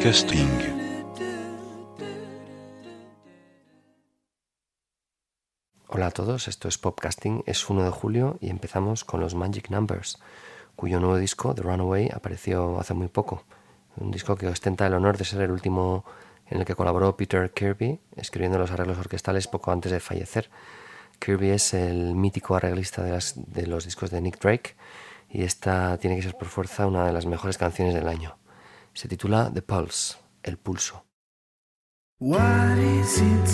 You. Podcasting. Hola a todos, esto es Popcasting, es 1 de julio y empezamos con los Magic Numbers, cuyo nuevo disco, The Runaway, apareció hace muy poco. Un disco que ostenta el honor de ser el último en el que colaboró Peter Kirby, escribiendo los arreglos orquestales poco antes de fallecer. Kirby es el mítico arreglista de los discos de Nick Drake y esta tiene que ser por fuerza una de las mejores canciones del año. Se titula The Pulse, el pulso. What is it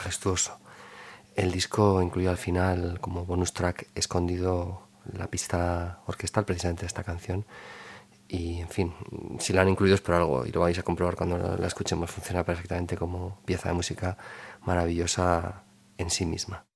majestuoso. El disco incluye al final como bonus track escondido la pista orquestal precisamente de esta canción. Y en fin, si la han incluido es por algo y lo vais a comprobar cuando la escuchemos. Funciona perfectamente como pieza de música maravillosa en sí misma.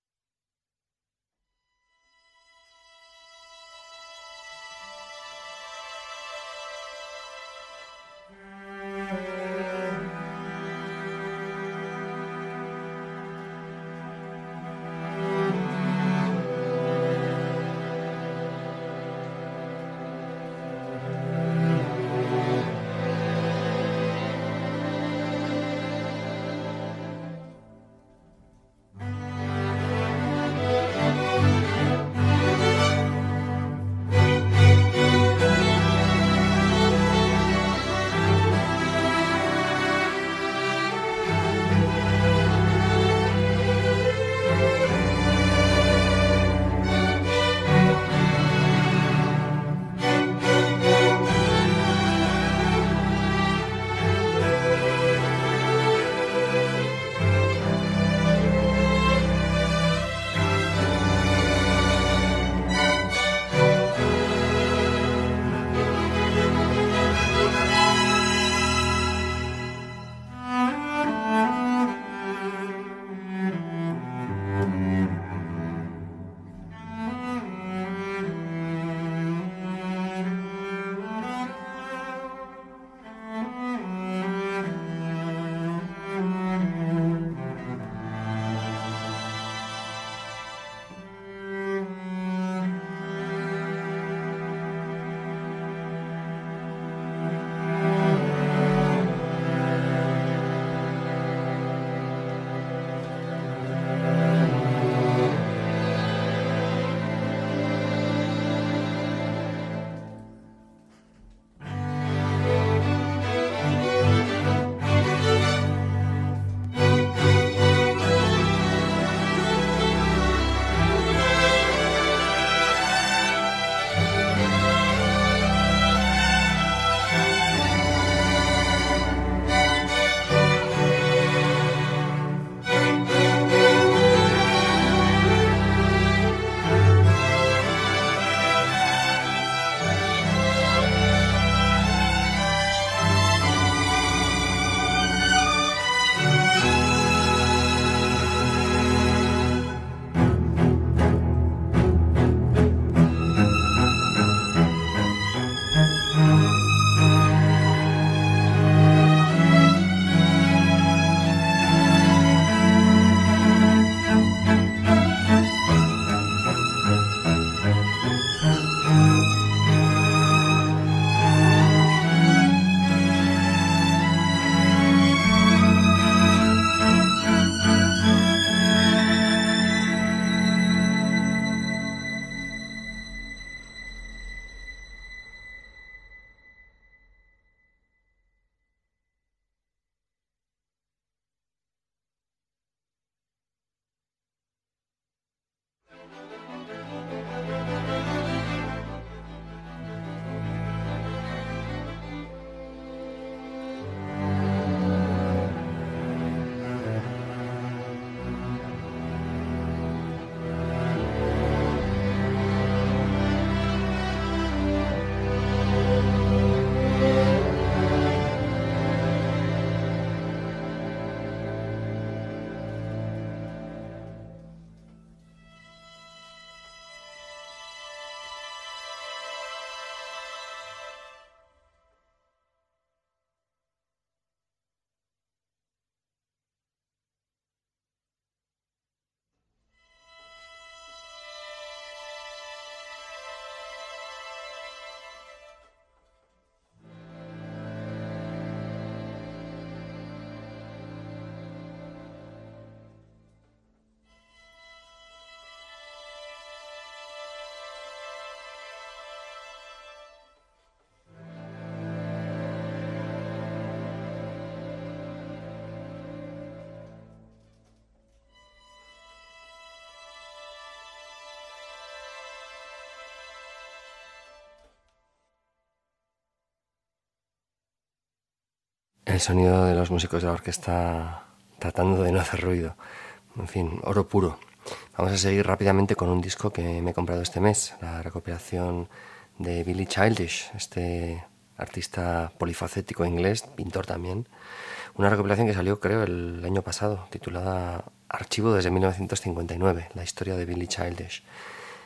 El sonido de los músicos de la orquesta tratando de no hacer ruido. En fin, oro puro. Vamos a seguir rápidamente con un disco que me he comprado este mes, la recopilación de Billy Childish, este artista polifacético inglés, pintor también. Una recopilación que salió creo el año pasado, titulada Archivo desde 1959, la historia de Billy Childish.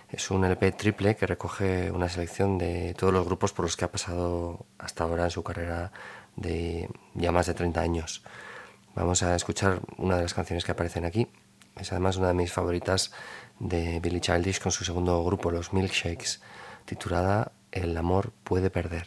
Es un LP triple que recoge una selección de todos los grupos por los que ha pasado hasta ahora en su carrera de ya más de 30 años. Vamos a escuchar una de las canciones que aparecen aquí. Es además una de mis favoritas de Billy Childish con su segundo grupo, los Milkshakes, titulada El amor puede perder.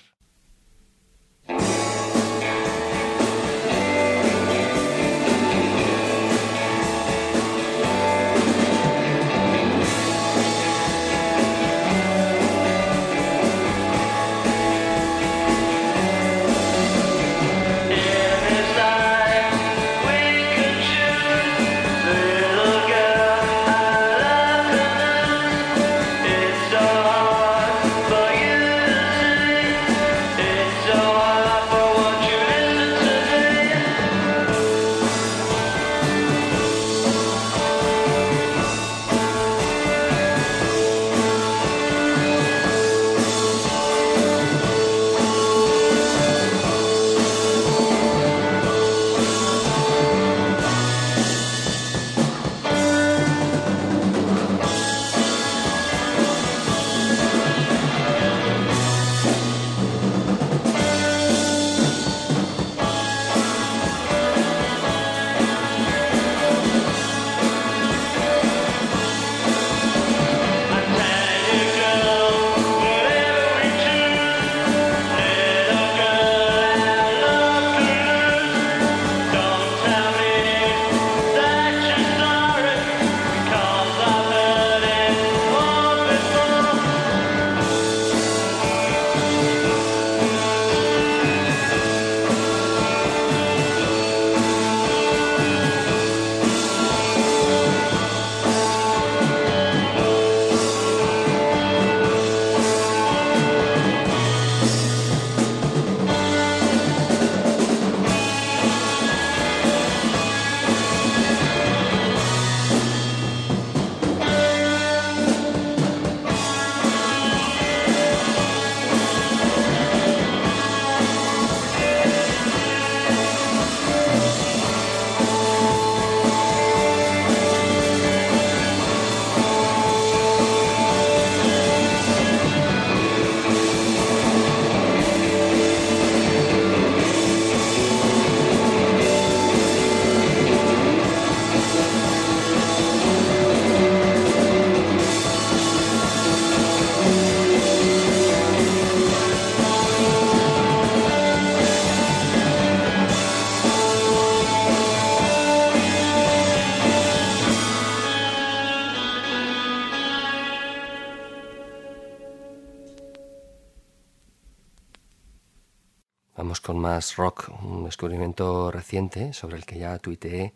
Rock, un descubrimiento reciente sobre el que ya tuiteé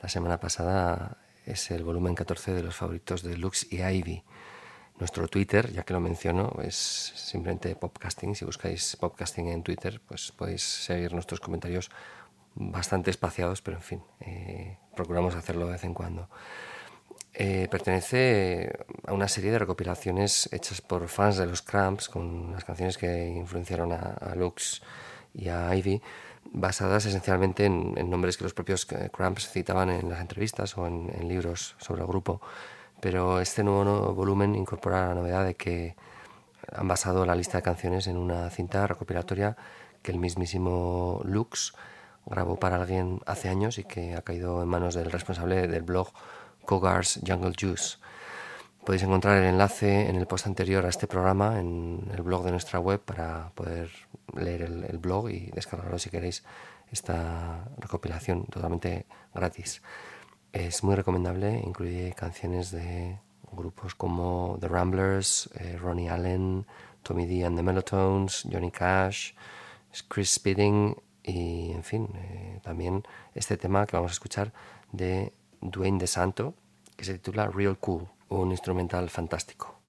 la semana pasada. Es el volumen 14 de los favoritos de Lux y Ivy. Nuestro Twitter, ya que lo menciono, es simplemente Popcasting. Si buscáis Popcasting en Twitter, pues podéis seguir nuestros comentarios bastante espaciados, pero en fin, eh, procuramos hacerlo de vez en cuando. Eh, pertenece a una serie de recopilaciones hechas por fans de los Cramps, con las canciones que influenciaron a Lux y a Ivy, basadas esencialmente en, en nombres que los propios eh, Cramps citaban en las entrevistas o en, en libros sobre el grupo. Pero este nuevo, nuevo volumen incorpora la novedad de que han basado la lista de canciones en una cinta recopilatoria que el mismísimo Lux grabó para alguien hace años y que ha caído en manos del responsable del blog Cogar's Jungle Juice. Podéis encontrar el enlace en el post anterior a este programa en el blog de nuestra web para poder leer el, el blog y descargarlo si queréis esta recopilación totalmente gratis. Es muy recomendable, incluye canciones de grupos como The Ramblers, eh, Ronnie Allen, Tommy D and the Mellotones, Johnny Cash, Chris Speeding y, en fin, eh, también este tema que vamos a escuchar de Dwayne DeSanto, que se titula Real Cool, un instrumental fantástico.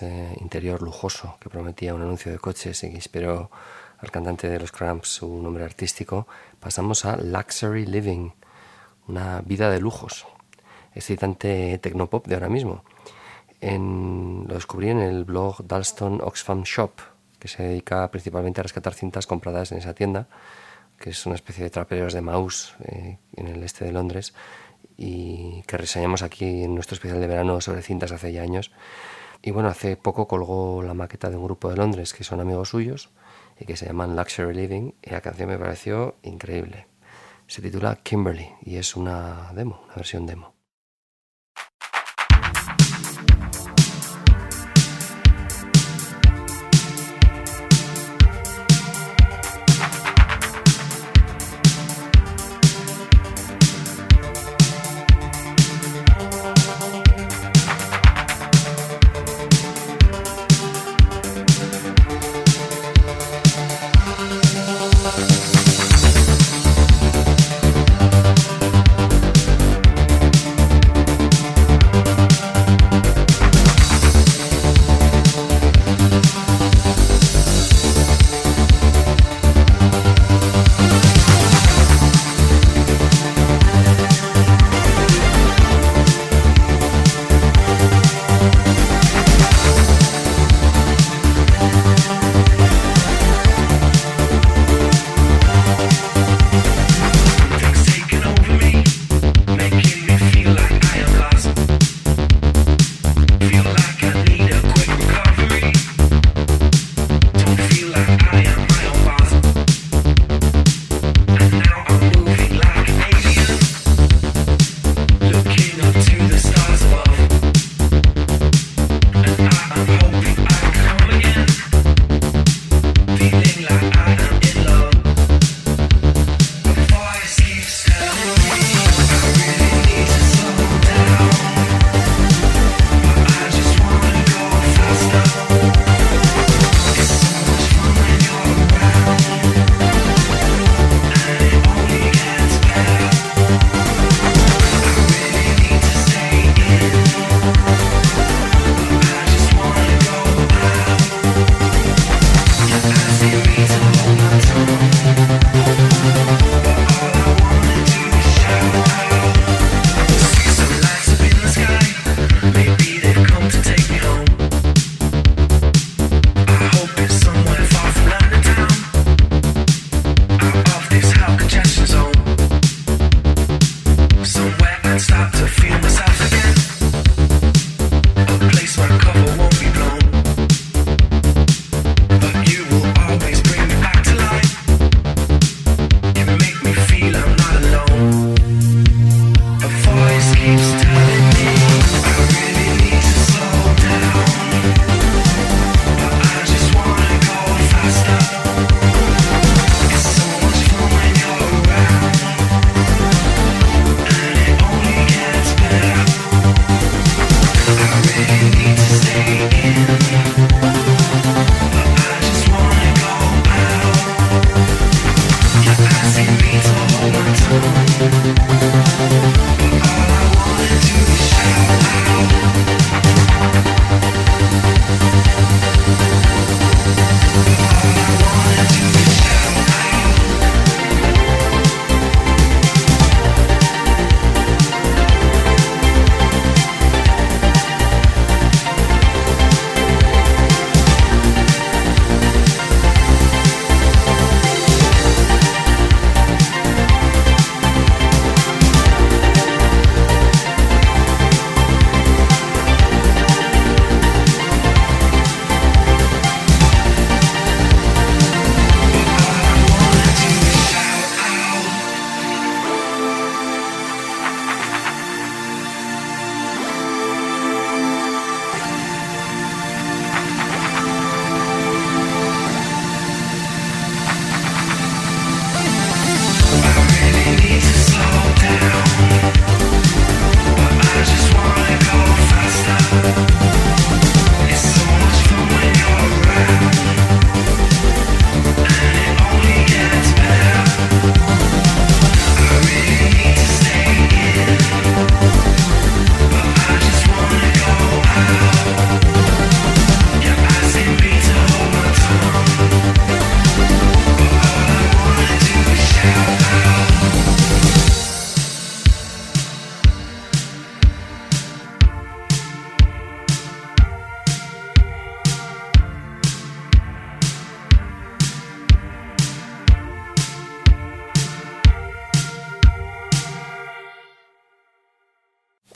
Interior lujoso que prometía un anuncio de coches y que inspiró al cantante de los Cramps su nombre artístico, pasamos a Luxury Living, una vida de lujos, excitante tecnopop de ahora mismo. En- lo descubrí en el blog Dalston Oxfam Shop, que se dedica principalmente a rescatar cintas compradas en esa tienda, que es una especie de traperos de Maus eh, en el este de Londres y que reseñamos aquí en nuestro especial de verano sobre cintas hace ya años. Y bueno, hace poco colgó la maqueta de un grupo de Londres que son amigos suyos y que se llaman Luxury Living y la canción me pareció increíble. Se titula Kimberly y es una demo, una versión demo.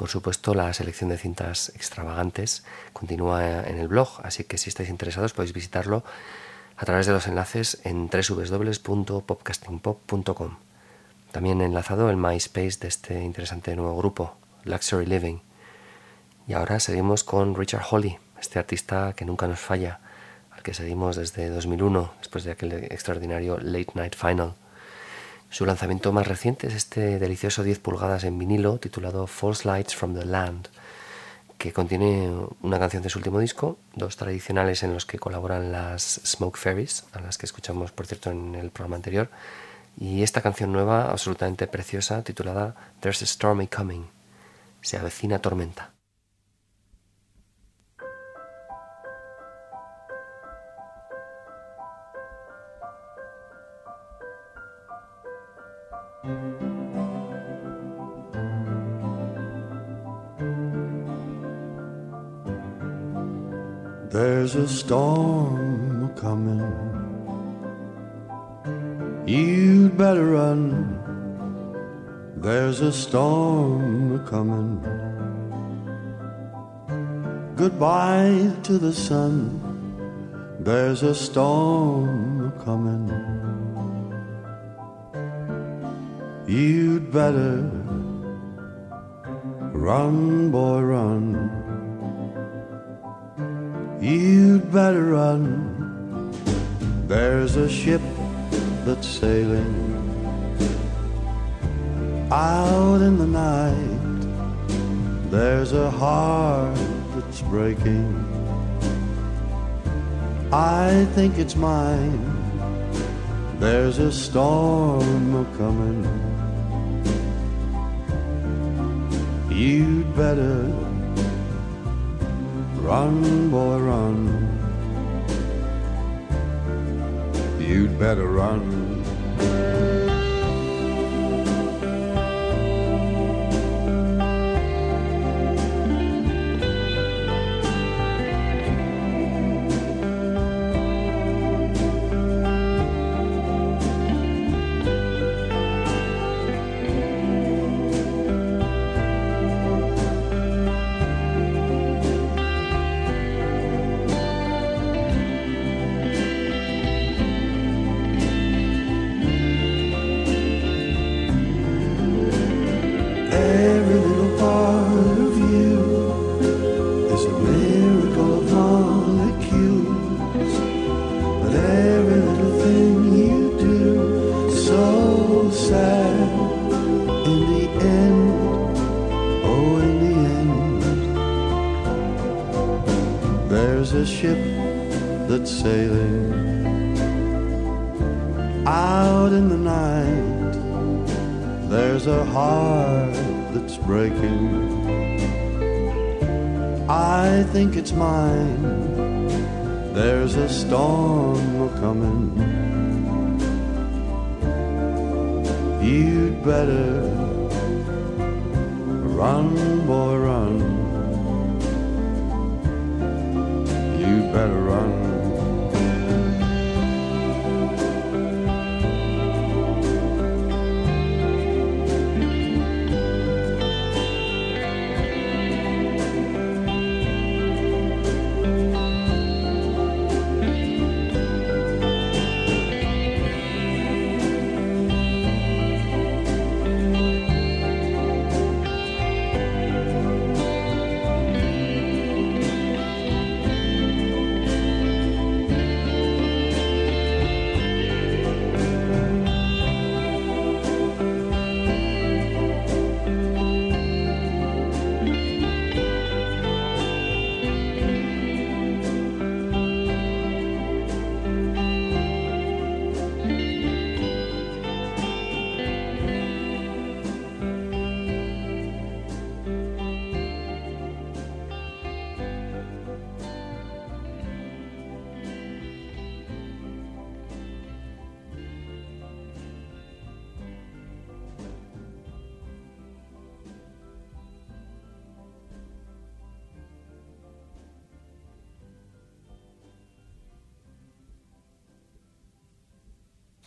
Por supuesto la selección de cintas extravagantes continúa en el blog, así que si estáis interesados podéis visitarlo a través de los enlaces en www.popcastingpop.com. También enlazado el MySpace de este interesante nuevo grupo, Luxury Living. Y ahora seguimos con Richard Holly, este artista que nunca nos falla, al que seguimos desde 2001, después de aquel extraordinario Late Night Final. Su lanzamiento más reciente es este delicioso 10 pulgadas en vinilo titulado False Lights from the Land, que contiene una canción de su último disco, dos tradicionales en los que colaboran las Smoke Fairies, a las que escuchamos por cierto en el programa anterior, y esta canción nueva absolutamente preciosa titulada There's a Stormy Coming, se avecina tormenta. There's a storm coming. You'd better run. There's a storm coming. Goodbye to the sun. There's a storm coming. You'd better run, boy, run. You'd better run. There's a ship that's sailing out in the night. There's a heart that's breaking. I think it's mine. There's a storm a coming. You'd better Run, boy, run. You'd better run.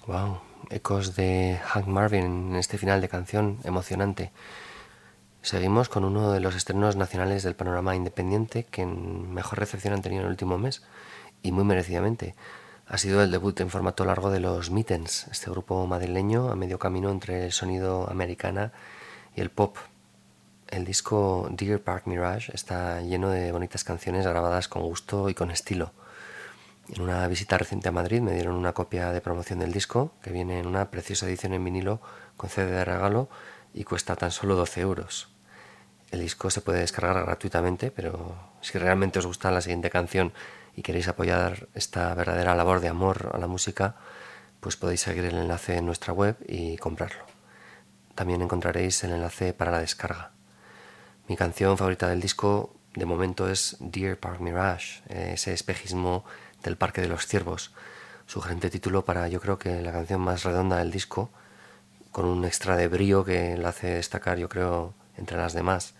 Wow, ecos de Hank Marvin en este final de canción emocionante. Seguimos con uno de los estrenos nacionales del panorama independiente que mejor recepción han tenido en el último mes y muy merecidamente. Ha sido el debut en formato largo de los Mittens, este grupo madrileño a medio camino entre el sonido americana y el pop. El disco Deer Park Mirage está lleno de bonitas canciones grabadas con gusto y con estilo. En una visita reciente a Madrid me dieron una copia de promoción del disco, que viene en una preciosa edición en vinilo con CD de regalo y cuesta tan solo 12 euros. El disco se puede descargar gratuitamente, pero si realmente os gusta la siguiente canción y queréis apoyar esta verdadera labor de amor a la música, pues podéis seguir el enlace en nuestra web y comprarlo. También encontraréis el enlace para la descarga. Mi canción favorita del disco de momento es Deer Park Mirage, ese espejismo del Parque de los Ciervos, sugerente título para yo creo que la canción más redonda del disco, con un extra de brío que la hace destacar yo creo entre las demás.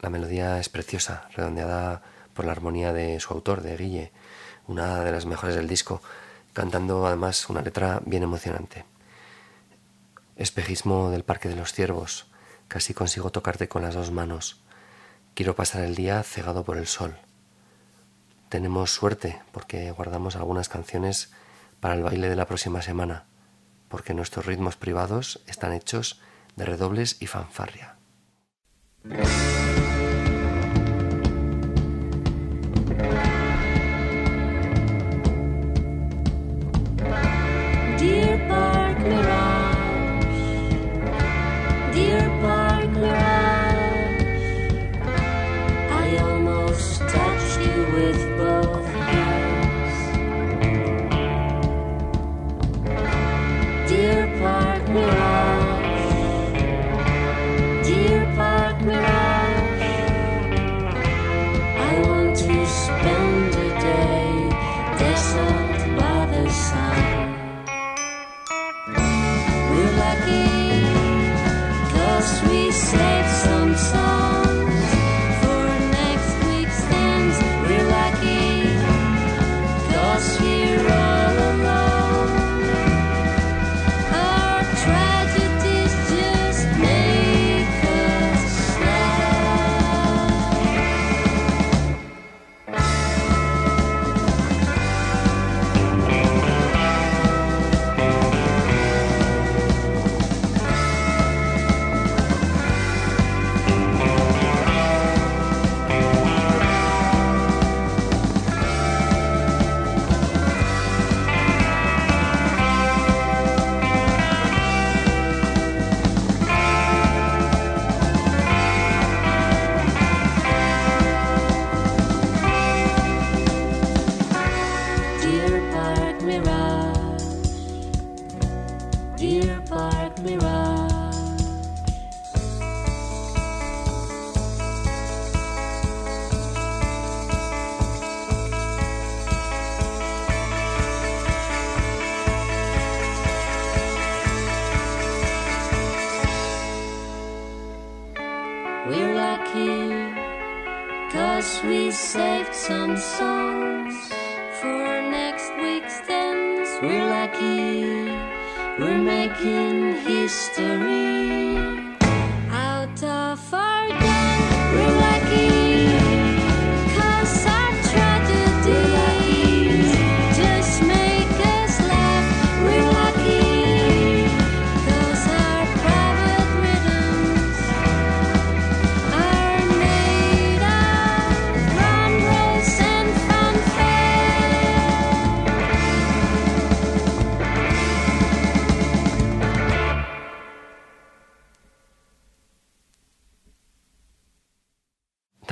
La melodía es preciosa, redondeada por la armonía de su autor, de Guille, una de las mejores del disco, cantando además una letra bien emocionante. Espejismo del Parque de los Ciervos, casi consigo tocarte con las dos manos. Quiero pasar el día cegado por el sol. Tenemos suerte porque guardamos algunas canciones para el baile de la próxima semana, porque nuestros ritmos privados están hechos de redobles y fanfarria.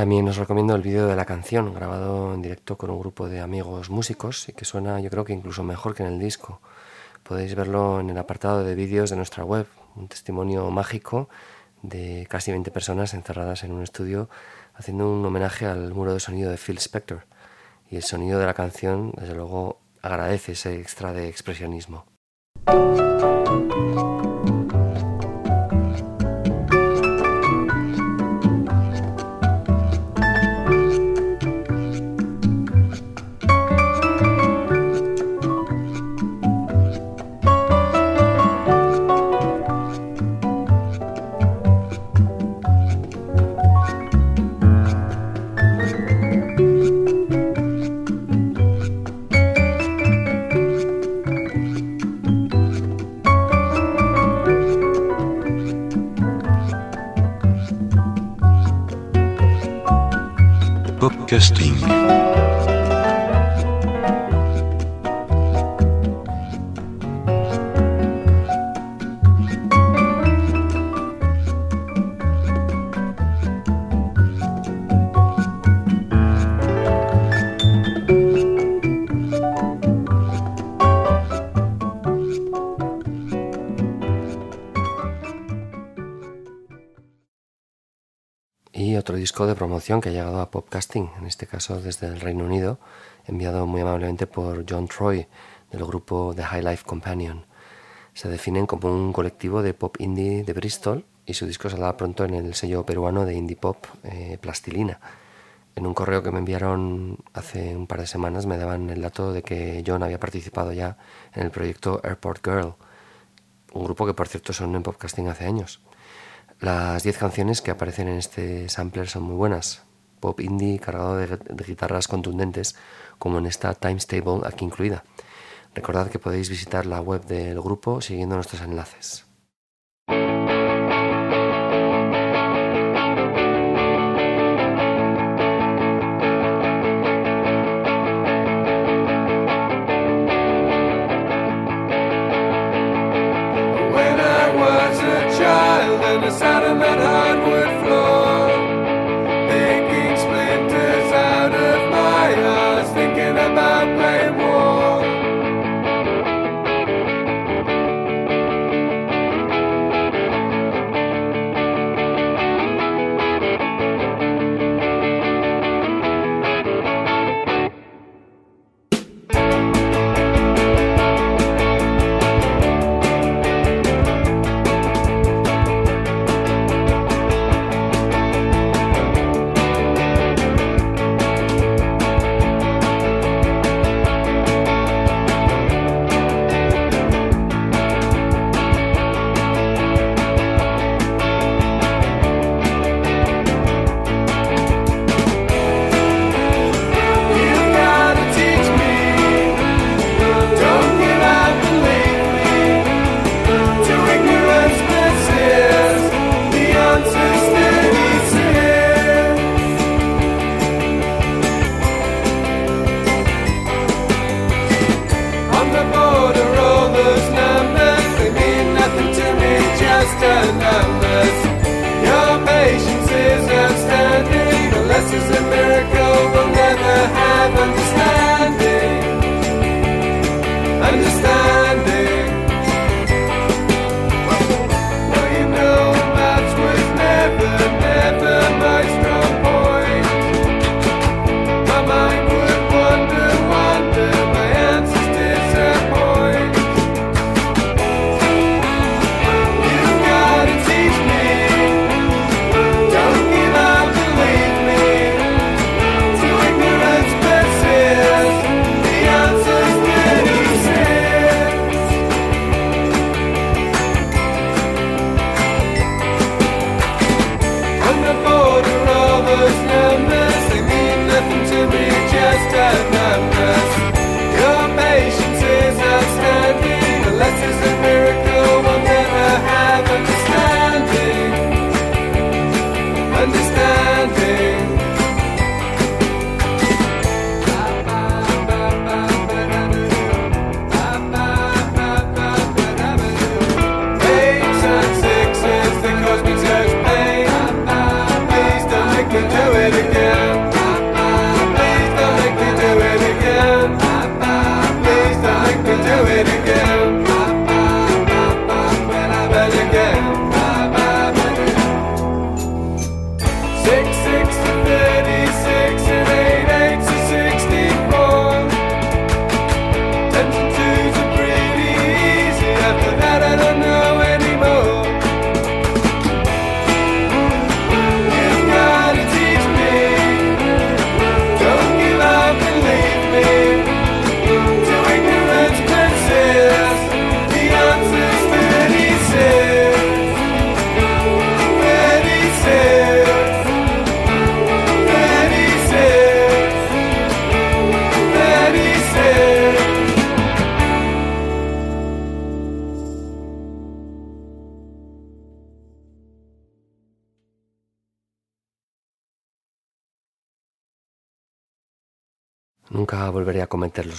También os recomiendo el vídeo de la canción, grabado en directo con un grupo de amigos músicos y que suena yo creo que incluso mejor que en el disco. Podéis verlo en el apartado de vídeos de nuestra web, un testimonio mágico de casi 20 personas encerradas en un estudio haciendo un homenaje al muro de sonido de Phil Spector. Y el sonido de la canción, desde luego, agradece ese extra de expresionismo. Disco de promoción que ha llegado a Popcasting, en este caso desde el Reino Unido, enviado muy amablemente por John Troy del grupo The High Life Companion. Se definen como un colectivo de pop indie de Bristol y su disco saldrá pronto en el sello peruano de indie pop eh, Plastilina. En un correo que me enviaron hace un par de semanas me daban el dato de que John había participado ya en el proyecto Airport Girl, un grupo que por cierto son en podcasting hace años. Las 10 canciones que aparecen en este sampler son muy buenas. Pop indie cargado de, guitarras contundentes, como en esta Times Table aquí incluida. Recordad que podéis visitar la web del grupo siguiendo nuestros enlaces.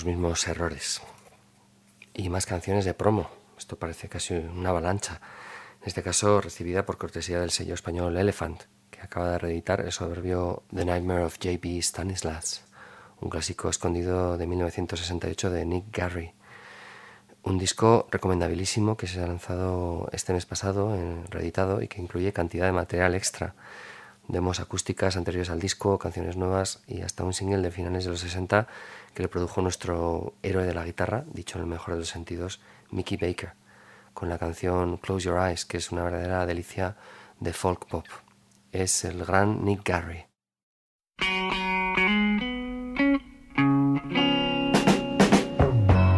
Los mismos errores. Y más canciones de promo. Esto parece casi una avalancha. En este caso, recibida por cortesía del sello español Elephant, que acaba de reeditar el soberbio The Nightmare of J.B. Stanislas, un clásico escondido de 1968 de Nick Garry. Un disco recomendabilísimo que se ha lanzado este mes pasado, reeditado, y que incluye cantidad de material extra. Demos acústicas anteriores al disco, canciones nuevas y hasta un single de finales de los 60 que le produjo nuestro héroe de la guitarra, dicho en el mejor de los sentidos, Mickey Baker, con la canción Close Your Eyes, que es una verdadera delicia de folk pop. Es el gran Nick Garry.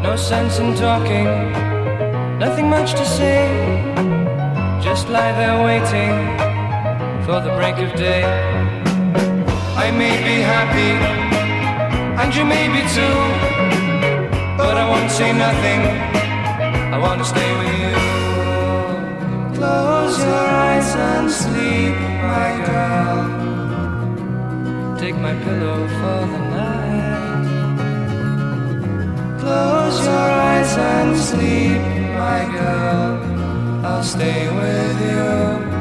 No sense in talking, nothing much to say. Just lie there waiting for the break of day. I may be happy, and you may be too. But I won't say nothing, I want to stay with you. Close your eyes and sleep, my girl. Take my pillow for the night. Close your eyes and sleep, my girl. I'll stay with you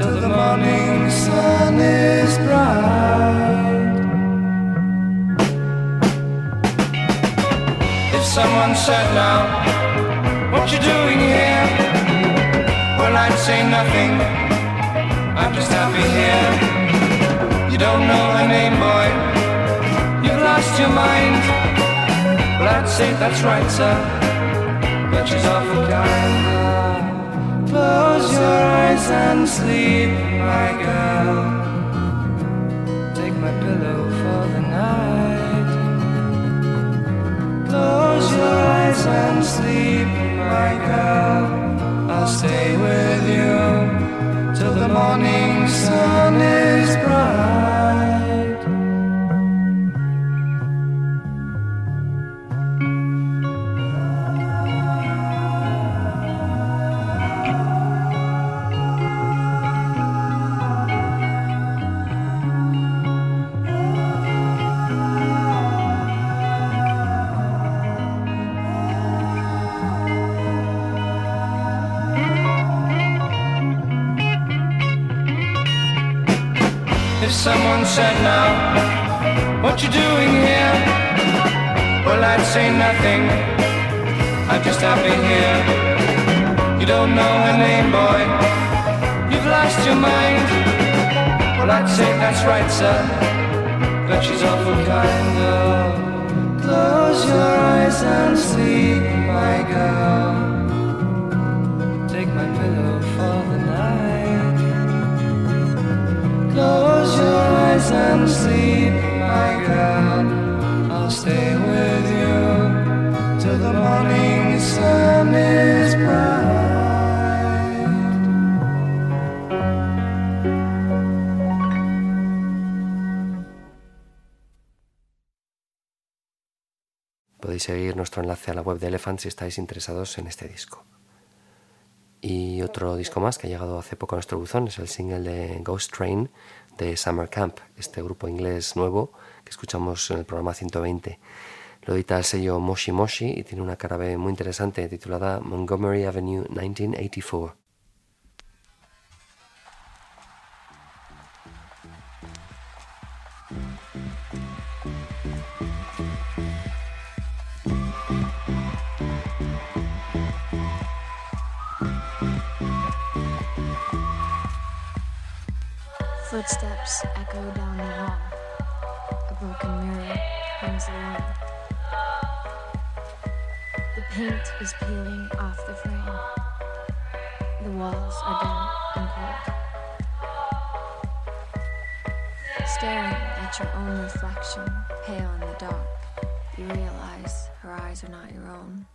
till the morning sun is bright. If someone said now, what you doing here? Well, I'd say nothing. I'm just happy here. You don't know her name, boy. You've lost your mind. Well, I'd say that's right, sir. But she's awful kind. Close your eyes and sleep, my girl. Take my pillow for the night. Close your eyes and sleep, my girl. I'll stay with you till the morning sun is bright. Said now, what you doing here? Well, I'd say nothing. I'm just happy here. You don't know her name, boy. You've lost your mind. Well, I'd say that's right, sir. But she's awful kind. Oh, close your eyes and sleep, my girl. Take my pillow for the night. Close your eyes and sleep, my girl. I'll stay with you till the morning sun is bright. Podéis seguir nuestro enlace a la web de Elephant si estáis interesados en este disco. Y otro disco más que ha llegado hace poco a nuestro buzón es el single de Ghost Train de Summer Camp, este grupo inglés nuevo que escuchamos en el programa 120. Lo edita el sello Moshi Moshi y tiene una cara B muy interesante titulada Montgomery Avenue 1984. Footsteps echo down the hall. A broken mirror hangs alone. The paint is peeling off the frame. The walls are damp and cold. Staring at your own reflection, pale in the dark, you realize her eyes are not your own.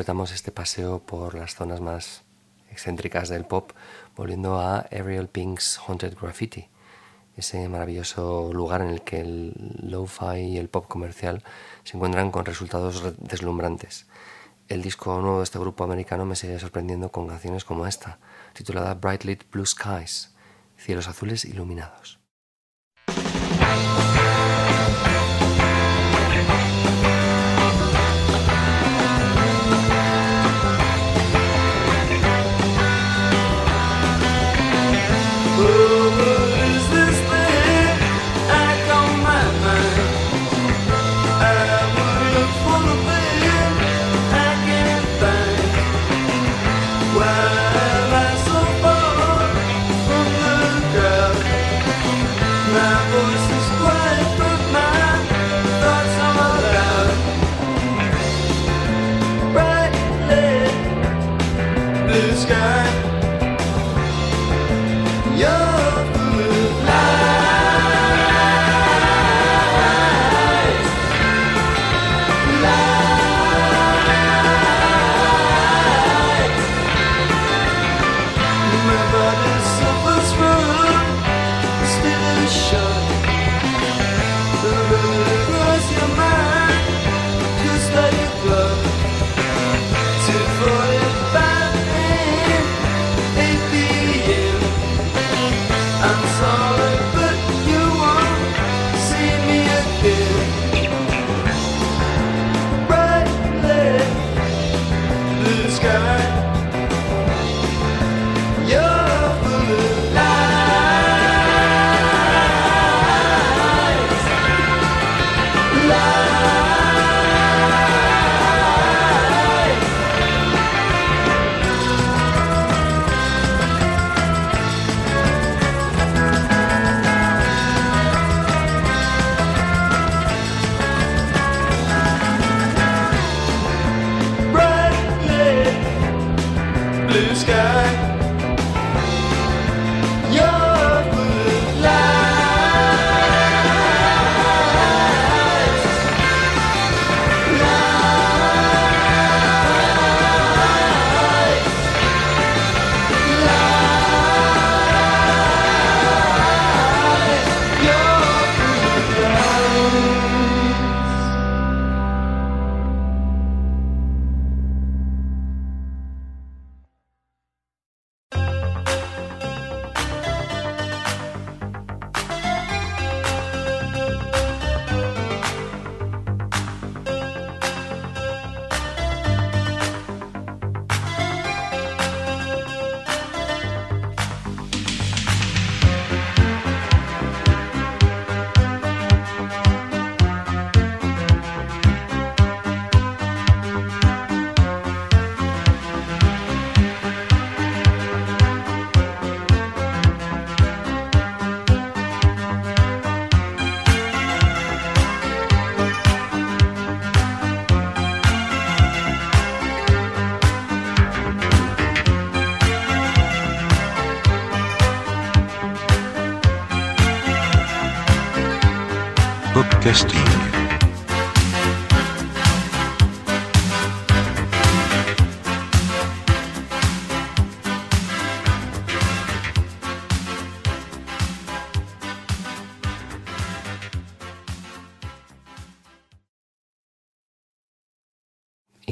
completamos este paseo por las zonas más excéntricas del pop, volviendo a Ariel Pink's Haunted Graffiti, ese maravilloso lugar en el que el lo-fi y el pop comercial se encuentran con resultados deslumbrantes. El disco nuevo de este grupo americano me sigue sorprendiendo con canciones como esta, titulada Bright Lit Blue Skies, Cielos Azules Iluminados.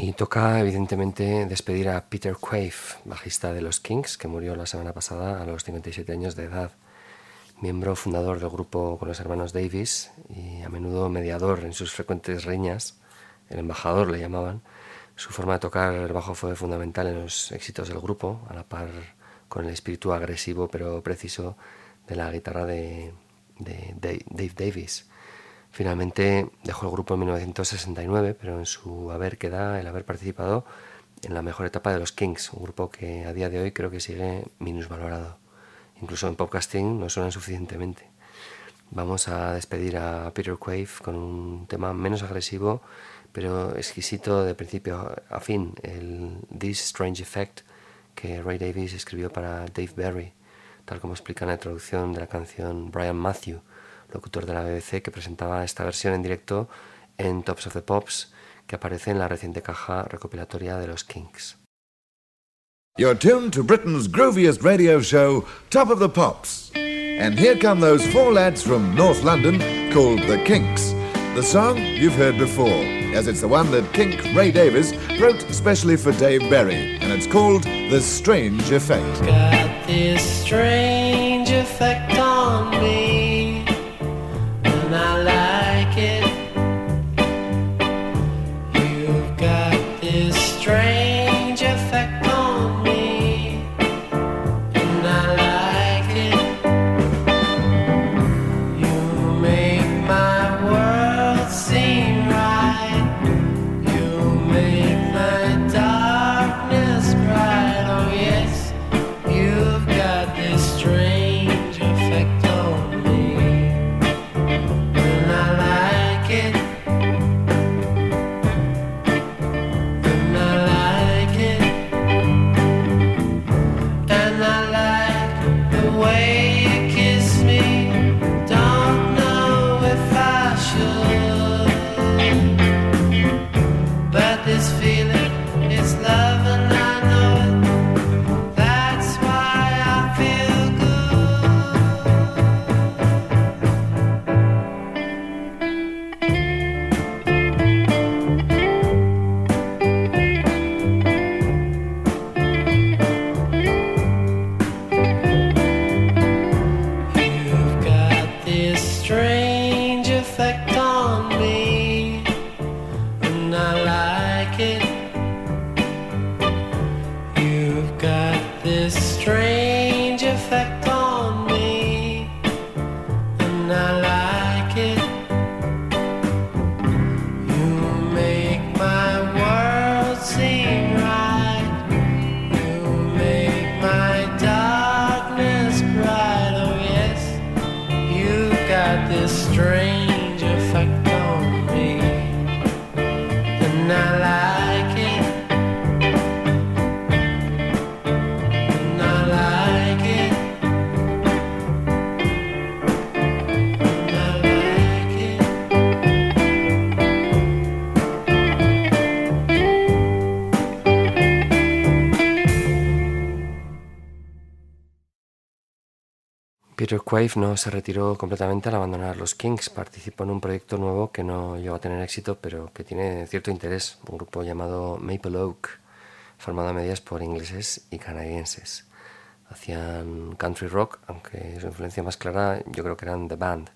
Y toca, evidentemente, despedir a Peter Quaife, bajista de los Kings, que murió la semana pasada a los 57 años de edad. Miembro fundador del grupo con los hermanos Davis y a menudo mediador en sus frecuentes riñas, el embajador le llamaban, su forma de tocar el bajo fue fundamental en los éxitos del grupo, a la par con el espíritu agresivo pero preciso de la guitarra de, de Dave Davis. Finalmente dejó el grupo en 1969, pero en su haber queda el haber participado en la mejor etapa de los Kings, un grupo que a día de hoy creo que sigue minusvalorado. Incluso en podcasting no suenan suficientemente. Vamos a despedir a Peter Quaife con un tema menos agresivo, pero exquisito de principio a fin, el This Strange Effect que Ray Davis escribió para Dave Berry, tal como explica en la introducción de la canción Brian Matthew, locutor de la BBC que presentaba esta versión en directo en Tops of the Pops, que aparece en la reciente caja recopilatoria de los Kings. You're tuned to Britain's grooviest radio show, Top of the Pops. And here come those four lads from North London called The Kinks. The song you've heard before, as it's the one that Kink Ray Davis wrote specially for Dave Berry, and it's called The Strange Effect. got this strange effect on me, Quaife no se retiró completamente al abandonar los Kings, participó en un proyecto nuevo que no llegó a tener éxito, pero que tiene cierto interés, un grupo llamado Maple Oak, formado a medias por ingleses y canadienses. Hacían country rock, aunque su influencia más clara yo creo que eran The Band,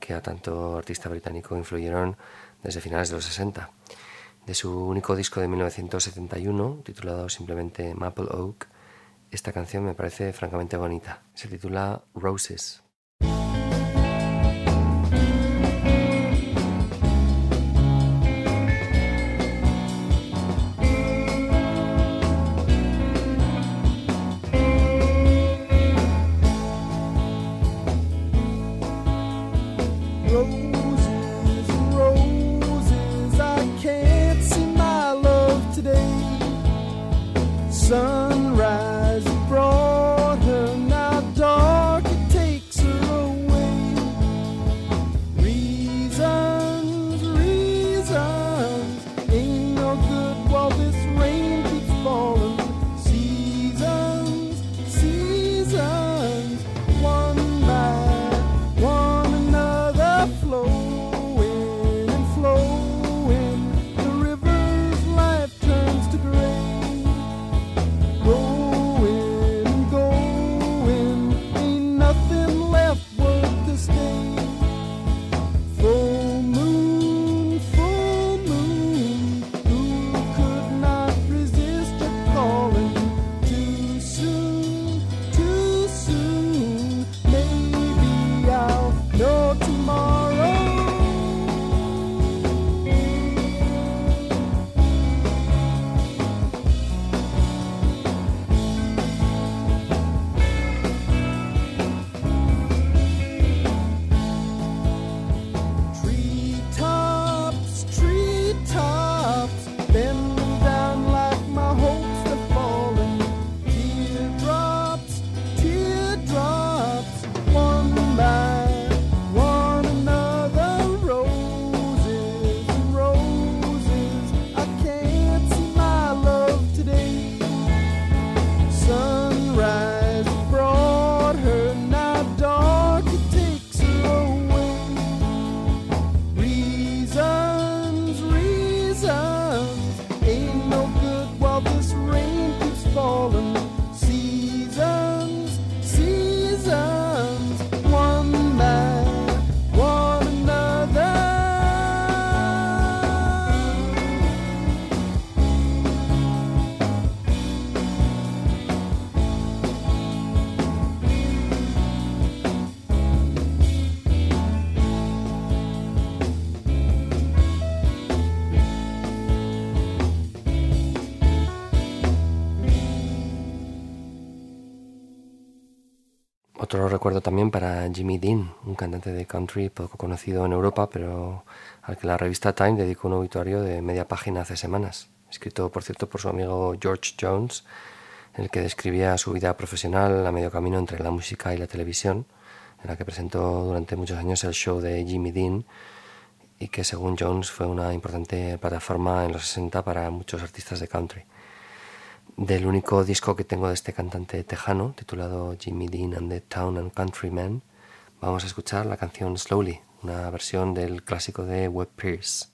que a tanto artista británico influyeron desde finales de los 60. De su único disco de 1971, titulado simplemente Maple Oak, esta canción me parece francamente bonita. Se titula Roses. Otro recuerdo también para Jimmy Dean, un cantante de country poco conocido en Europa, pero al que la revista Time dedicó un obituario de media página hace semanas, escrito por cierto por su amigo George Jones, en el que describía su vida profesional a medio camino entre la música y la televisión, en la que presentó durante muchos años el show de Jimmy Dean y que según Jones fue una importante plataforma en los 60 para muchos artistas de country. Del único disco que tengo de este cantante tejano, titulado Jimmy Dean and the Town and Country Men, vamos a escuchar la canción Slowly, una versión del clásico de Webb Pierce.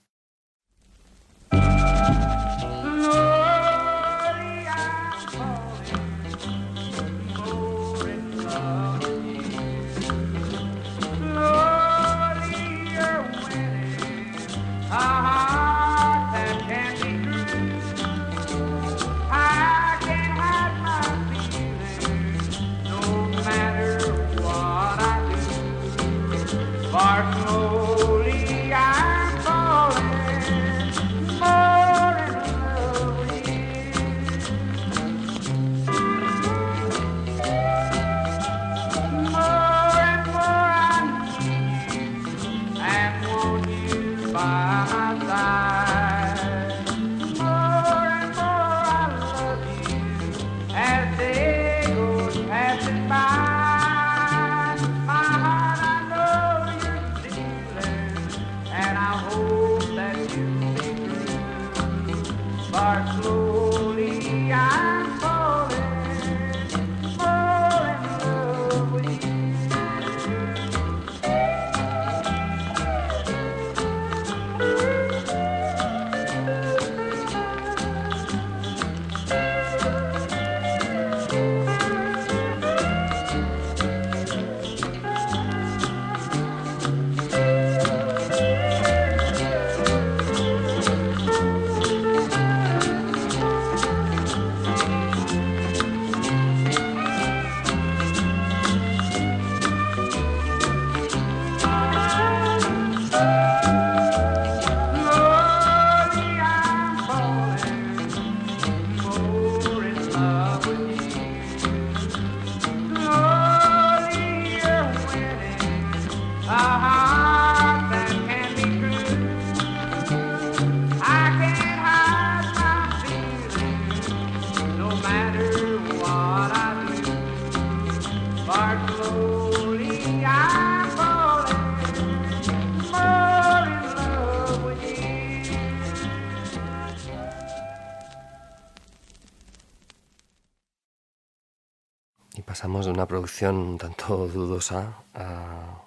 Un tanto dudosa a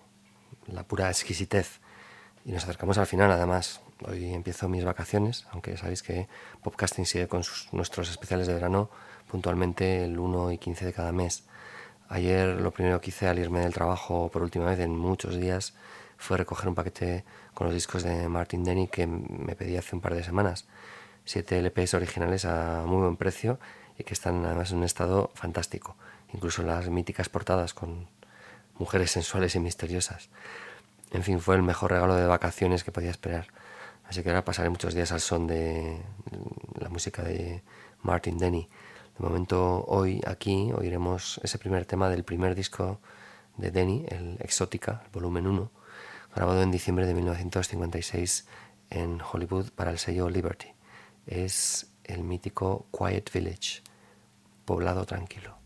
la pura exquisitez. Y nos acercamos al final, además. Hoy empiezo mis vacaciones, aunque sabéis que Podcasting sigue con sus- nuestros especiales de verano puntualmente el 1 y 15 de cada mes. Ayer lo primero que hice al irme del trabajo por última vez en muchos días fue recoger un paquete con los discos de Martin Denny que me pedí hace un par de semanas. Siete LPs originales a muy buen precio y que están además en un estado fantástico. Incluso las míticas portadas con mujeres sensuales y misteriosas. En fin, fue el mejor regalo de vacaciones que podía esperar. Así que ahora pasaré muchos días al son de la música de Martin Denny. De momento, hoy aquí oiremos ese primer tema del primer disco de Denny, el Exótica, volumen 1, grabado en diciembre de 1956 en Hollywood para el sello Liberty. Es el mítico Quiet Village, poblado tranquilo.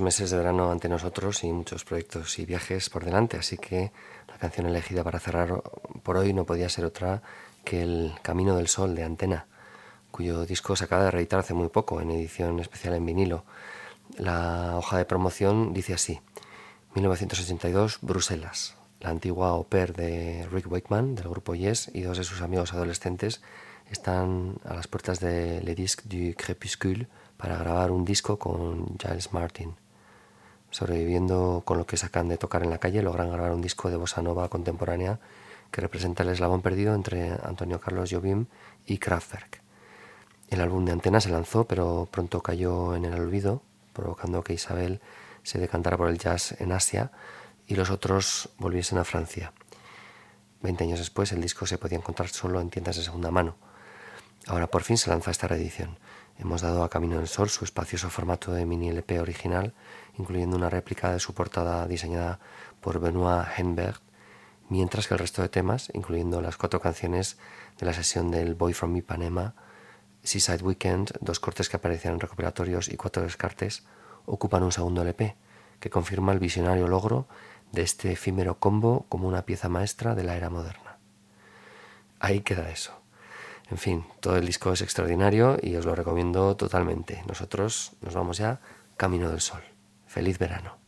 Meses de verano ante nosotros y muchos proyectos y viajes por delante, así que la canción elegida para cerrar por hoy no podía ser otra que El Camino del Sol de Antena, cuyo disco se acaba de reeditar hace muy poco en edición especial en vinilo. La hoja de promoción dice así: 1982, Bruselas. La antigua au pair de Rick Wakeman del grupo Yes y dos de sus amigos adolescentes están a las puertas de Le Disque du Crépuscule para grabar un disco con Giles Martin. Sobreviviendo con lo que sacan de tocar en la calle, logran grabar un disco de bossa nova contemporánea que representa el eslabón perdido entre Antonio Carlos Jobim y Kraftwerk. El álbum de Antena se lanzó, pero pronto cayó en el olvido, provocando que Isabel se decantara por el jazz en Asia y los otros volviesen a Francia. Veinte años después, el disco se podía encontrar solo en tiendas de segunda mano. Ahora por fin se lanza esta reedición. Hemos dado a Camino del Sol su espacioso formato de mini LP original, incluyendo una réplica de su portada diseñada por Benoit Henberg, mientras que el resto de temas, incluyendo las cuatro canciones de la sesión del Boy from Ipanema, Seaside Weekend, dos cortes que aparecían en recopilatorios y cuatro descartes, ocupan un segundo LP, que confirma el visionario logro de este efímero combo como una pieza maestra de la era moderna. Ahí queda eso. En fin, todo el disco es extraordinario y os lo recomiendo totalmente. Nosotros nos vamos ya camino del sol. Feliz verano.